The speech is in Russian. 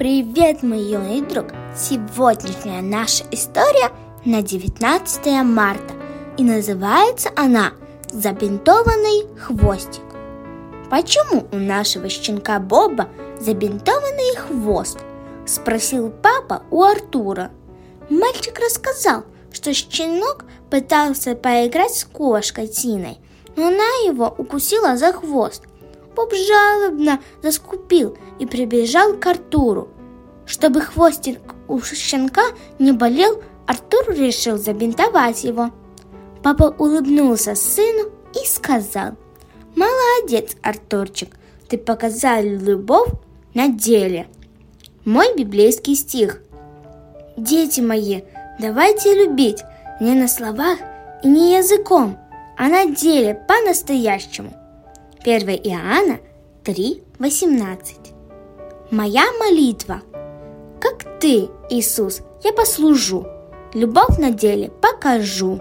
Привет, мой юный друг! Сегодняшняя наша история на 19 марта и называется она «Забинтованный хвостик». Почему у нашего щенка Боба забинтованный хвост? Спросил папа у Артура. Мальчик рассказал, что щенок пытался поиграть с кошкой Тиной, но она его укусила за хвост. Боб жалобно заскупил и прибежал к Артуру. Чтобы хвостик у щенка не болел, Артур решил забинтовать его. Папа улыбнулся сыну и сказал, «Молодец, Артурчик, ты показал любовь на деле». Мой библейский стих. Дети мои, давайте любить не на словах и не языком, а на деле по-настоящему. 1 Иоанна 3:18. Моя молитва. Как ты, Иисус, я послужу, любовь на деле покажу.